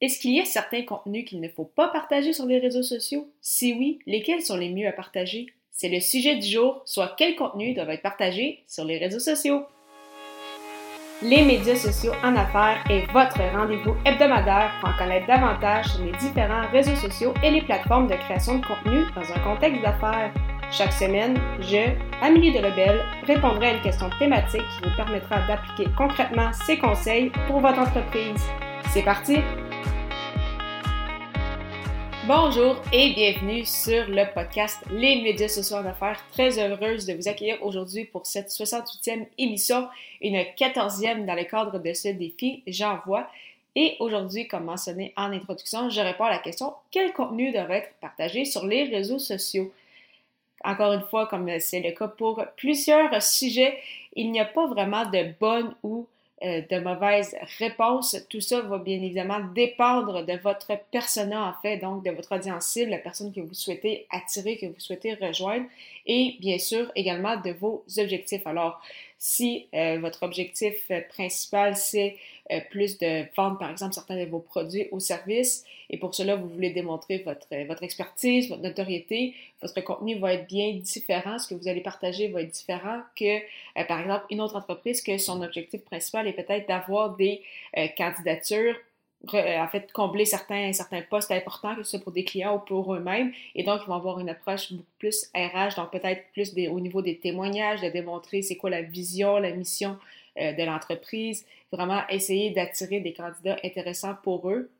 Est-ce qu'il y a certains contenus qu'il ne faut pas partager sur les réseaux sociaux? Si oui, lesquels sont les mieux à partager? C'est le sujet du jour, soit quels contenus doivent être partagés sur les réseaux sociaux? Les médias sociaux en affaires est votre rendez-vous hebdomadaire pour en connaître davantage sur les différents réseaux sociaux et les plateformes de création de contenu dans un contexte d'affaires. Chaque semaine, je, Amélie Delebel, répondrai à une question thématique qui vous permettra d'appliquer concrètement ces conseils pour votre entreprise. C'est parti! Bonjour et bienvenue sur le podcast Les médias sociaux en affaires. Très heureuse de vous accueillir aujourd'hui pour cette 68e émission, une 14e dans le cadre de ce défi J'envoie. Et aujourd'hui, comme mentionné en introduction, je réponds à la question quel contenu devrait être partagé sur les réseaux sociaux? Encore une fois, comme c'est le cas pour plusieurs sujets, il n'y a pas vraiment de bonne ou de mauvaises réponses. Tout ça va bien évidemment dépendre de votre persona, en fait, donc de votre audience cible, la personne que vous souhaitez attirer, que vous souhaitez rejoindre, et bien sûr également de vos objectifs. Alors, si euh, votre objectif euh, principal, c'est euh, plus de vendre, par exemple, certains de vos produits ou services, et pour cela, vous voulez démontrer votre, votre expertise, votre notoriété, votre contenu va être bien différent, ce que vous allez partager va être différent que, par exemple, une autre entreprise que son objectif principal est peut-être d'avoir des candidatures en fait, combler certains, postes importants, que ce soit pour des clients ou pour eux-mêmes. Et donc, ils vont avoir une approche beaucoup plus RH, donc peut-être plus au niveau des témoignages, de démontrer c'est quoi la vision, la mission euh, de l'entreprise. Vraiment essayer d'attirer des candidats intéressants pour eux.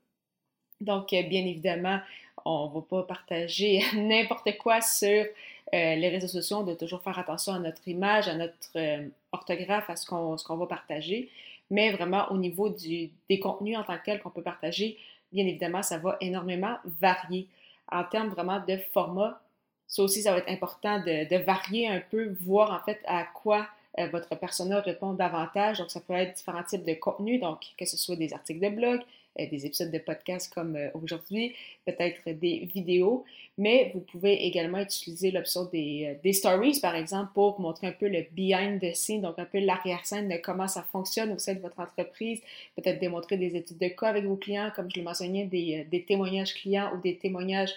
Donc, euh, bien évidemment, on ne va pas partager n'importe quoi sur euh, les réseaux sociaux. Doit toujours faire attention à notre image, à notre orthographe, à ce qu'on va partager mais vraiment au niveau du, des contenus en tant que tels qu'on peut partager, bien évidemment, ça va énormément varier. En termes vraiment de format, ça aussi, ça va être important de, varier un peu, voir en fait à quoi euh, votre persona répond davantage. Donc, ça peut être différents types de contenus, donc que ce soit des articles de blog, des épisodes de podcast comme euh, aujourd'hui, peut-être des vidéos, mais vous pouvez également utiliser l'option des, des, stories, par exemple, pour montrer un peu le behind the scene, donc un peu l'arrière-scène de comment ça fonctionne au sein de votre entreprise, peut-être démontrer des études de cas avec vos clients, comme je le mentionnais, des, témoignages clients ou des témoignages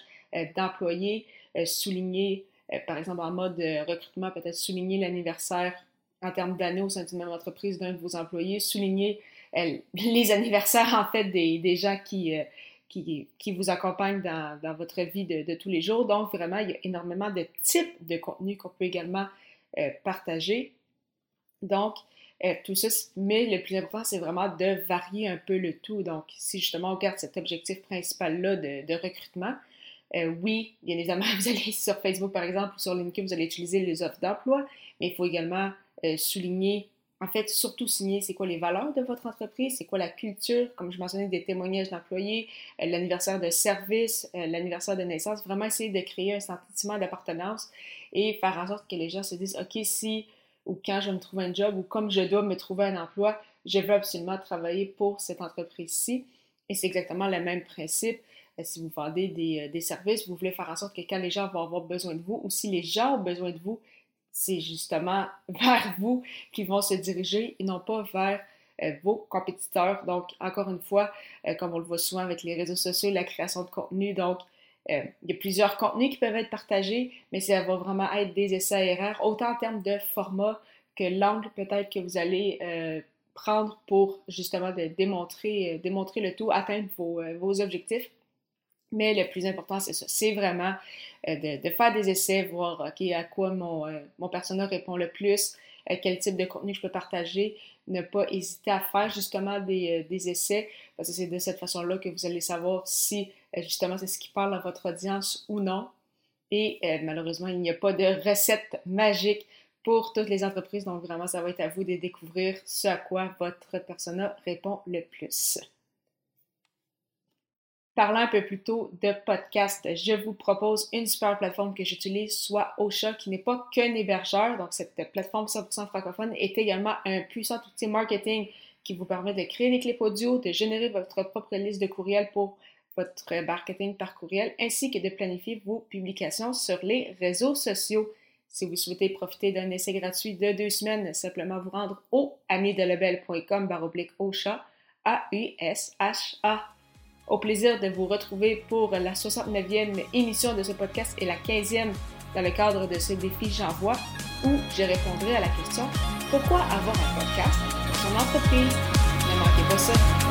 d'employés, souligner, par exemple, en mode recrutement, peut-être souligner l'anniversaire en termes d'années au sein d'une même entreprise d'un de vos employés, souligner euh, les anniversaires en fait des, des gens qui, euh, qui, qui, vous accompagnent dans, dans votre vie de, de, tous les jours. Donc vraiment, il y a énormément de types de contenus qu'on peut également euh, partager. Donc, tout ça, mais le plus important, c'est vraiment de varier un peu le tout. Donc, si justement on garde cet objectif principal-là de, de, recrutement, oui, bien évidemment, vous allez sur Facebook par exemple ou sur LinkedIn, vous allez utiliser les offres d'emploi, mais il faut également euh, souligner, en fait, surtout signer c'est quoi les valeurs de votre entreprise, c'est quoi la culture, comme je mentionnais, des témoignages d'employés, euh, l'anniversaire de service, euh, l'anniversaire de naissance, vraiment essayer de créer un sentiment d'appartenance et faire en sorte que les gens se disent, OK, si ou quand je me trouve un job ou comme je dois me trouver un emploi, je veux absolument travailler pour cette entreprise-ci. Et c'est exactement le même principe. Si vous vendez des, des, services, vous voulez faire en sorte que quand les gens vont avoir besoin de vous ou si les gens ont besoin de vous, c'est justement vers vous qu'ils vont se diriger et non pas vers euh, vos compétiteurs. Donc, encore une fois, euh, comme on le voit souvent avec les réseaux sociaux, la création de contenu, donc, euh, il y a plusieurs contenus qui peuvent être partagés, mais ça va vraiment être des essais erreurs, autant en termes de format que l'angle peut-être que vous allez prendre pour justement démontrer, le tout, atteindre vos objectifs. Mais le plus important, c'est ça. C'est vraiment euh, de, faire des essais, voir à quoi mon, euh, mon persona répond le plus, euh, quel type de contenu je peux partager, ne pas hésiter à faire justement des, des essais, parce que c'est de cette façon-là que vous allez savoir si justement c'est ce qui parle à votre audience ou non. Et malheureusement, il n'y a pas de recette magique pour toutes les entreprises, donc vraiment, ça va être à vous de découvrir ce à quoi votre persona répond le plus. Parlant un peu plus tôt de podcast, je vous propose une super plateforme que j'utilise, soit Ocha, qui n'est pas qu'un hébergeur. Donc, cette plateforme 100% francophone est également un puissant outil marketing qui vous permet de créer des clips audio, de générer votre propre liste de courriels pour votre marketing par courriel, ainsi que de planifier vos publications sur les réseaux sociaux. Si vous souhaitez profiter d'un essai gratuit de deux semaines, simplement vous rendre au amidelebel.com baroblique Ocha, A-U-S-H-A Au plaisir de vous retrouver pour la 69e émission de ce podcast et la 15e dans le cadre de ce défi J'envoie où je répondrai à la question Pourquoi avoir un podcast pour son entreprise? Ne manquez pas ça.